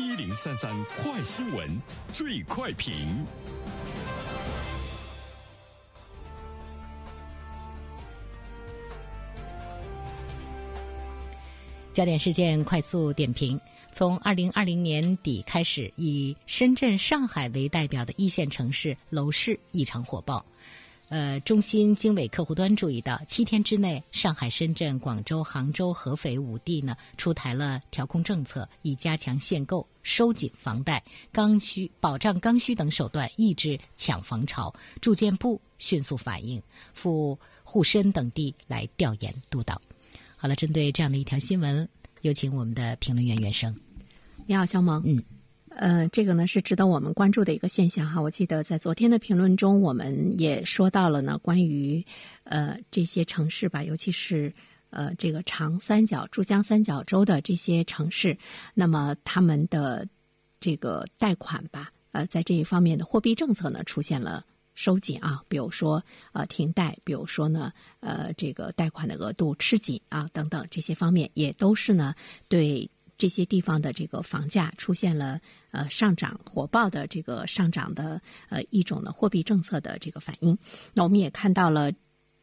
一零三三快新闻，最快评。焦点事件快速点评：从二零二零年底开始，以深圳、上海为代表的一线城市楼市异常火爆。呃，中心经纬客户端注意到，七天之内，上海、深圳、广州、杭州、合肥五地呢出台了调控政策，以加强限购、收紧房贷、刚需、保障刚需等手段抑制抢房潮。住建部迅速反应，赴沪深等地来调研督导。好了，针对这样的一条新闻，有请我们的评论员袁生。你好，肖萌。嗯。呃，这个呢是值得我们关注的一个现象哈。我记得在昨天的评论中，我们也说到了呢，关于呃这些城市吧，尤其是呃这个长三角、珠江三角洲的这些城市，那么他们的这个贷款吧，呃，在这一方面的货币政策呢出现了收紧啊，比如说呃停贷，比如说呢呃这个贷款的额度吃紧啊等等这些方面，也都是呢对。这些地方的这个房价出现了呃上涨，火爆的这个上涨的呃一种的货币政策的这个反应。那我们也看到了，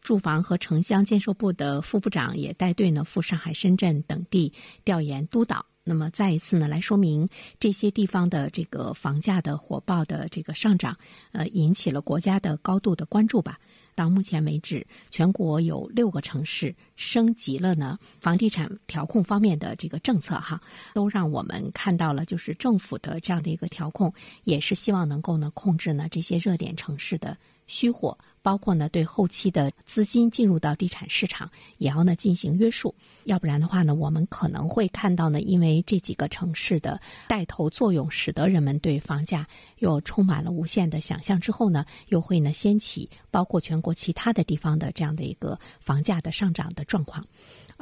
住房和城乡建设部的副部长也带队呢赴上海、深圳等地调研督导。那么再一次呢来说明这些地方的这个房价的火爆的这个上涨，呃引起了国家的高度的关注吧。到目前为止，全国有六个城市升级了呢房地产调控方面的这个政策哈，都让我们看到了，就是政府的这样的一个调控，也是希望能够呢控制呢这些热点城市的虚火。包括呢，对后期的资金进入到地产市场，也要呢进行约束，要不然的话呢，我们可能会看到呢，因为这几个城市的带头作用，使得人们对房价又充满了无限的想象，之后呢，又会呢掀起包括全国其他的地方的这样的一个房价的上涨的状况。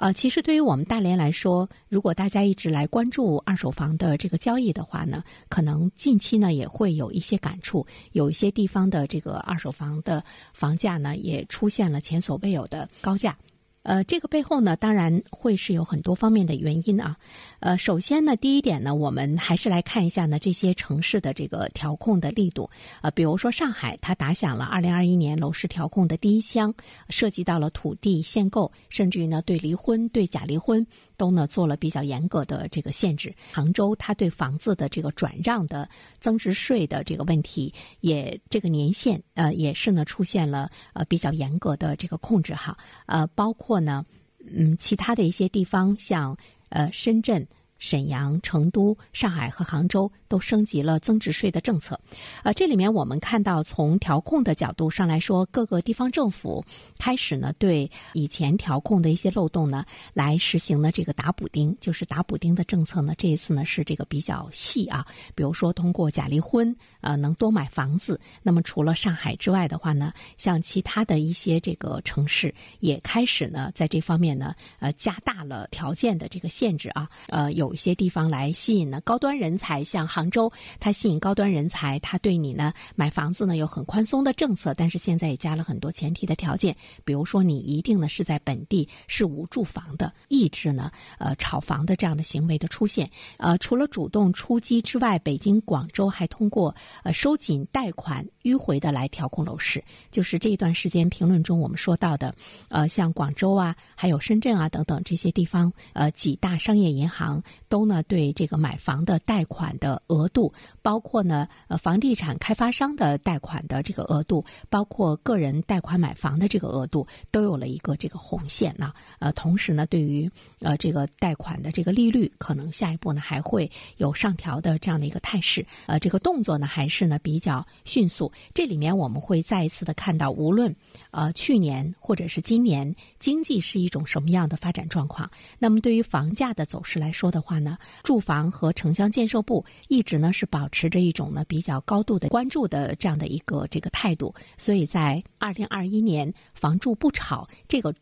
呃，其实对于我们大连来说，如果大家一直来关注二手房的这个交易的话呢，可能近期呢也会有一些感触，有一些地方的这个二手房的房价呢也出现了前所未有的高价。呃，这个背后呢，当然会是有很多方面的原因啊。呃，首先呢，第一点呢，我们还是来看一下呢这些城市的这个调控的力度。呃，比如说上海，它打响了二零二一年楼市调控的第一枪，涉及到了土地限购，甚至于呢对离婚、对假离婚都呢做了比较严格的这个限制。杭州，它对房子的这个转让的增值税的这个问题，也这个年限呃也是呢出现了呃比较严格的这个控制哈。呃，包括呢嗯其他的一些地方像。呃，深圳。沈阳、成都、上海和杭州都升级了增值税的政策，呃，这里面我们看到，从调控的角度上来说，各个地方政府开始呢对以前调控的一些漏洞呢来实行呢这个打补丁，就是打补丁的政策呢，这一次呢是这个比较细啊，比如说通过假离婚，呃，能多买房子。那么除了上海之外的话呢，像其他的一些这个城市也开始呢在这方面呢呃加大了条件的这个限制啊，呃有。有一些地方来吸引呢高端人才，像杭州，它吸引高端人才，它对你呢买房子呢有很宽松的政策，但是现在也加了很多前提的条件，比如说你一定呢是在本地是无住房的，抑制呢呃炒房的这样的行为的出现。呃，除了主动出击之外，北京、广州还通过呃收紧贷款迂回的来调控楼市。就是这一段时间评论中我们说到的，呃，像广州啊，还有深圳啊等等这些地方，呃，几大商业银行。都呢对这个买房的贷款的额度，包括呢呃房地产开发商的贷款的这个额度，包括个人贷款买房的这个额度，都有了一个这个红线呢。呃，同时呢，对于呃这个贷款的这个利率，可能下一步呢还会有上调的这样的一个态势。呃，这个动作呢还是呢比较迅速。这里面我们会再一次的看到，无论呃去年或者是今年经济是一种什么样的发展状况，那么对于房价的走势来说的话。话呢，住房和城乡建设部一直呢是保持着一种呢比较高度的关注的这样的一个这个态度，所以在二零二一年“房住不炒”这个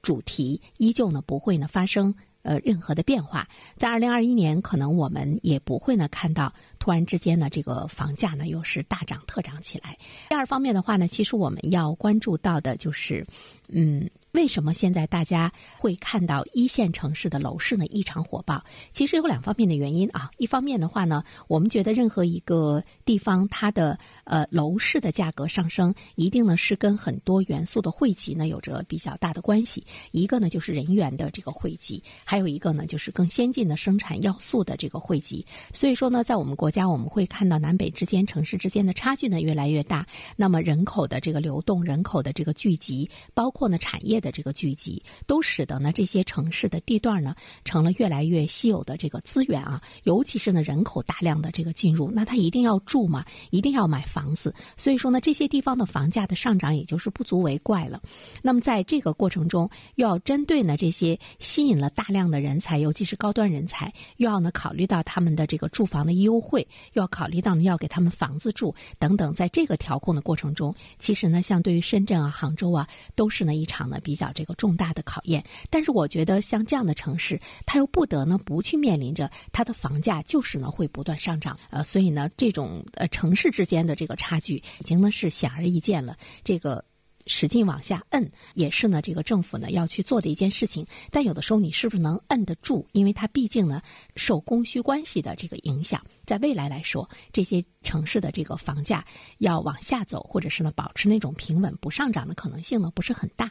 主题依旧呢不会呢发生呃任何的变化。在二零二一年，可能我们也不会呢看到突然之间呢这个房价呢又是大涨特涨起来。第二方面的话呢，其实我们要关注到的就是，嗯。为什么现在大家会看到一线城市的楼市呢异常火爆？其实有两方面的原因啊。一方面的话呢，我们觉得任何一个地方它的呃楼市的价格上升，一定呢是跟很多元素的汇集呢有着比较大的关系。一个呢就是人员的这个汇集，还有一个呢就是更先进的生产要素的这个汇集。所以说呢，在我们国家我们会看到南北之间城市之间的差距呢越来越大。那么人口的这个流动，人口的这个聚集，包括呢产业。的这个聚集，都使得呢这些城市的地段呢成了越来越稀有的这个资源啊，尤其是呢人口大量的这个进入，那他一定要住嘛，一定要买房子，所以说呢这些地方的房价的上涨也就是不足为怪了。那么在这个过程中，又要针对呢这些吸引了大量的人才，尤其是高端人才，又要呢考虑到他们的这个住房的优惠，又要考虑到呢要给他们房子住等等，在这个调控的过程中，其实呢像对于深圳啊、杭州啊，都是呢一场呢比。比较这个重大的考验，但是我觉得像这样的城市，它又不得呢不去面临着它的房价就是呢会不断上涨，呃，所以呢这种呃城市之间的这个差距已经呢是显而易见了，这个。使劲往下摁，也是呢，这个政府呢要去做的一件事情。但有的时候你是不是能摁得住？因为它毕竟呢受供需关系的这个影响，在未来来说，这些城市的这个房价要往下走，或者是呢保持那种平稳不上涨的可能性呢不是很大。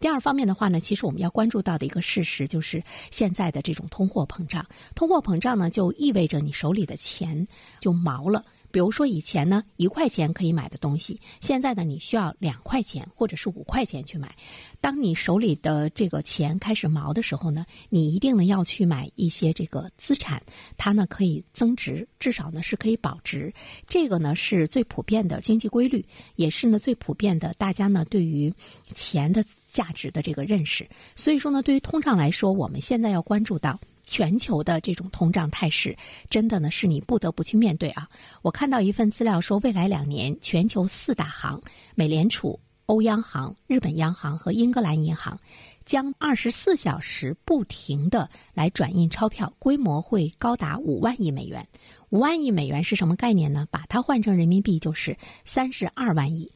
第二方面的话呢，其实我们要关注到的一个事实就是现在的这种通货膨胀。通货膨胀呢就意味着你手里的钱就毛了。比如说以前呢，一块钱可以买的东西，现在呢，你需要两块钱或者是五块钱去买。当你手里的这个钱开始毛的时候呢，你一定呢要去买一些这个资产，它呢可以增值，至少呢是可以保值。这个呢是最普遍的经济规律，也是呢最普遍的大家呢对于钱的价值的这个认识。所以说呢，对于通胀来说，我们现在要关注到。全球的这种通胀态势，真的呢是你不得不去面对啊！我看到一份资料说，未来两年全球四大行——美联储、欧央行、日本央行和英格兰银行，将二十四小时不停的来转印钞票，规模会高达五万亿美元。五万亿美元是什么概念呢？把它换成人民币就是三十二万亿。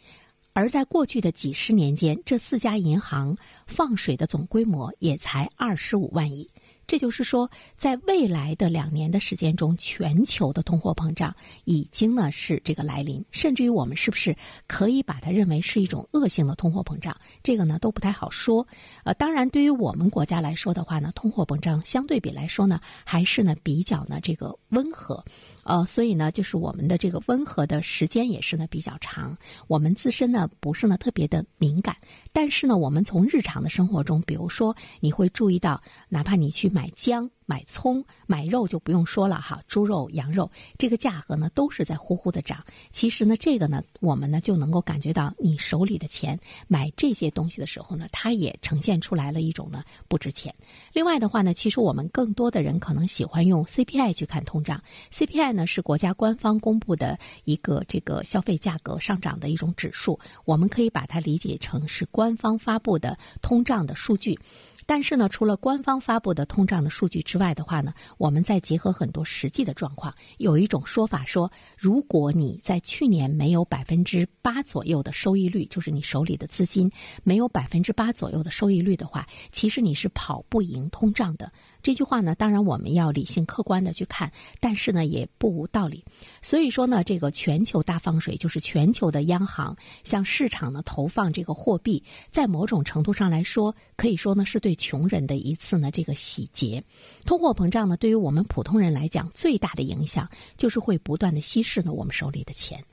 而在过去的几十年间，这四家银行放水的总规模也才二十五万亿。这就是说，在未来的两年的时间中，全球的通货膨胀已经呢是这个来临，甚至于我们是不是可以把它认为是一种恶性的通货膨胀？这个呢都不太好说。呃，当然，对于我们国家来说的话呢，通货膨胀相对比来说呢，还是呢比较呢这个温和。呃，所以呢，就是我们的这个温和的时间也是呢比较长，我们自身呢不是呢特别的敏感，但是呢，我们从日常的生活中，比如说你会注意到，哪怕你去买买姜。买葱、买肉就不用说了哈，猪肉、羊肉这个价格呢都是在呼呼的涨。其实呢，这个呢，我们呢就能够感觉到你手里的钱买这些东西的时候呢，它也呈现出来了一种呢不值钱。另外的话呢，其实我们更多的人可能喜欢用 CPI 去看通胀。CPI 呢是国家官方公布的一个这个消费价格上涨的一种指数，我们可以把它理解成是官方发布的通胀的数据。但是呢，除了官方发布的通胀的数据之外的话呢，我们再结合很多实际的状况，有一种说法说，如果你在去年没有百分之八左右的收益率，就是你手里的资金没有百分之八左右的收益率的话，其实你是跑不赢通胀的。这句话呢，当然我们要理性客观的去看，但是呢也不无道理。所以说呢，这个全球大放水，就是全球的央行向市场呢投放这个货币，在某种程度上来说，可以说呢是对穷人的一次呢这个洗劫。通货膨胀呢，对于我们普通人来讲，最大的影响就是会不断的稀释呢我们手里的钱。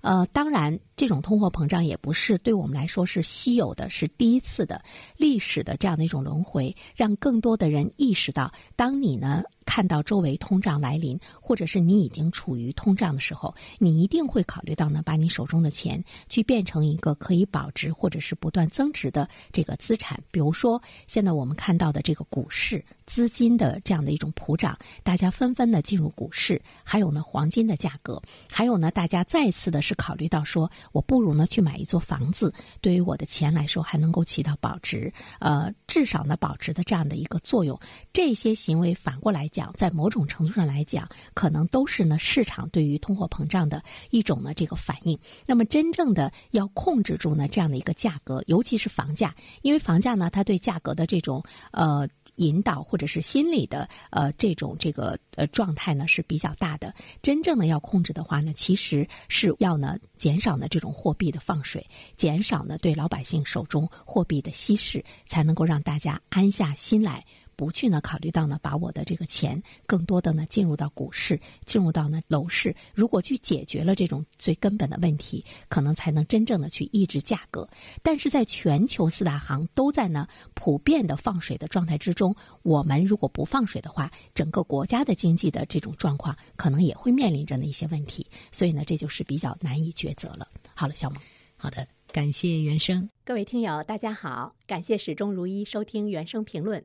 呃，当然，这种通货膨胀也不是对我们来说是稀有的，是第一次的历史的这样的一种轮回，让更多的人意识到，当你呢。看到周围通胀来临，或者是你已经处于通胀的时候，你一定会考虑到呢，把你手中的钱去变成一个可以保值或者是不断增值的这个资产。比如说，现在我们看到的这个股市资金的这样的一种普涨，大家纷纷的进入股市，还有呢黄金的价格，还有呢大家再次的是考虑到说，我不如呢去买一座房子，对于我的钱来说还能够起到保值，呃，至少呢保值的这样的一个作用。这些行为反过来讲。在某种程度上来讲，可能都是呢市场对于通货膨胀的一种呢这个反应。那么真正的要控制住呢这样的一个价格，尤其是房价，因为房价呢它对价格的这种呃。引导或者是心理的呃这种这个呃状态呢是比较大的。真正的要控制的话呢，其实是要呢减少呢这种货币的放水，减少呢对老百姓手中货币的稀释，才能够让大家安下心来。不去呢，考虑到呢，把我的这个钱更多的呢进入到股市，进入到呢楼市。如果去解决了这种最根本的问题，可能才能真正的去抑制价格。但是在全球四大行都在呢普遍的放水的状态之中，我们如果不放水的话，整个国家的经济的这种状况可能也会面临着呢一些问题。所以呢，这就是比较难以抉择了。好了，小萌，好的，感谢原生，各位听友，大家好，感谢始终如一收听原声评论。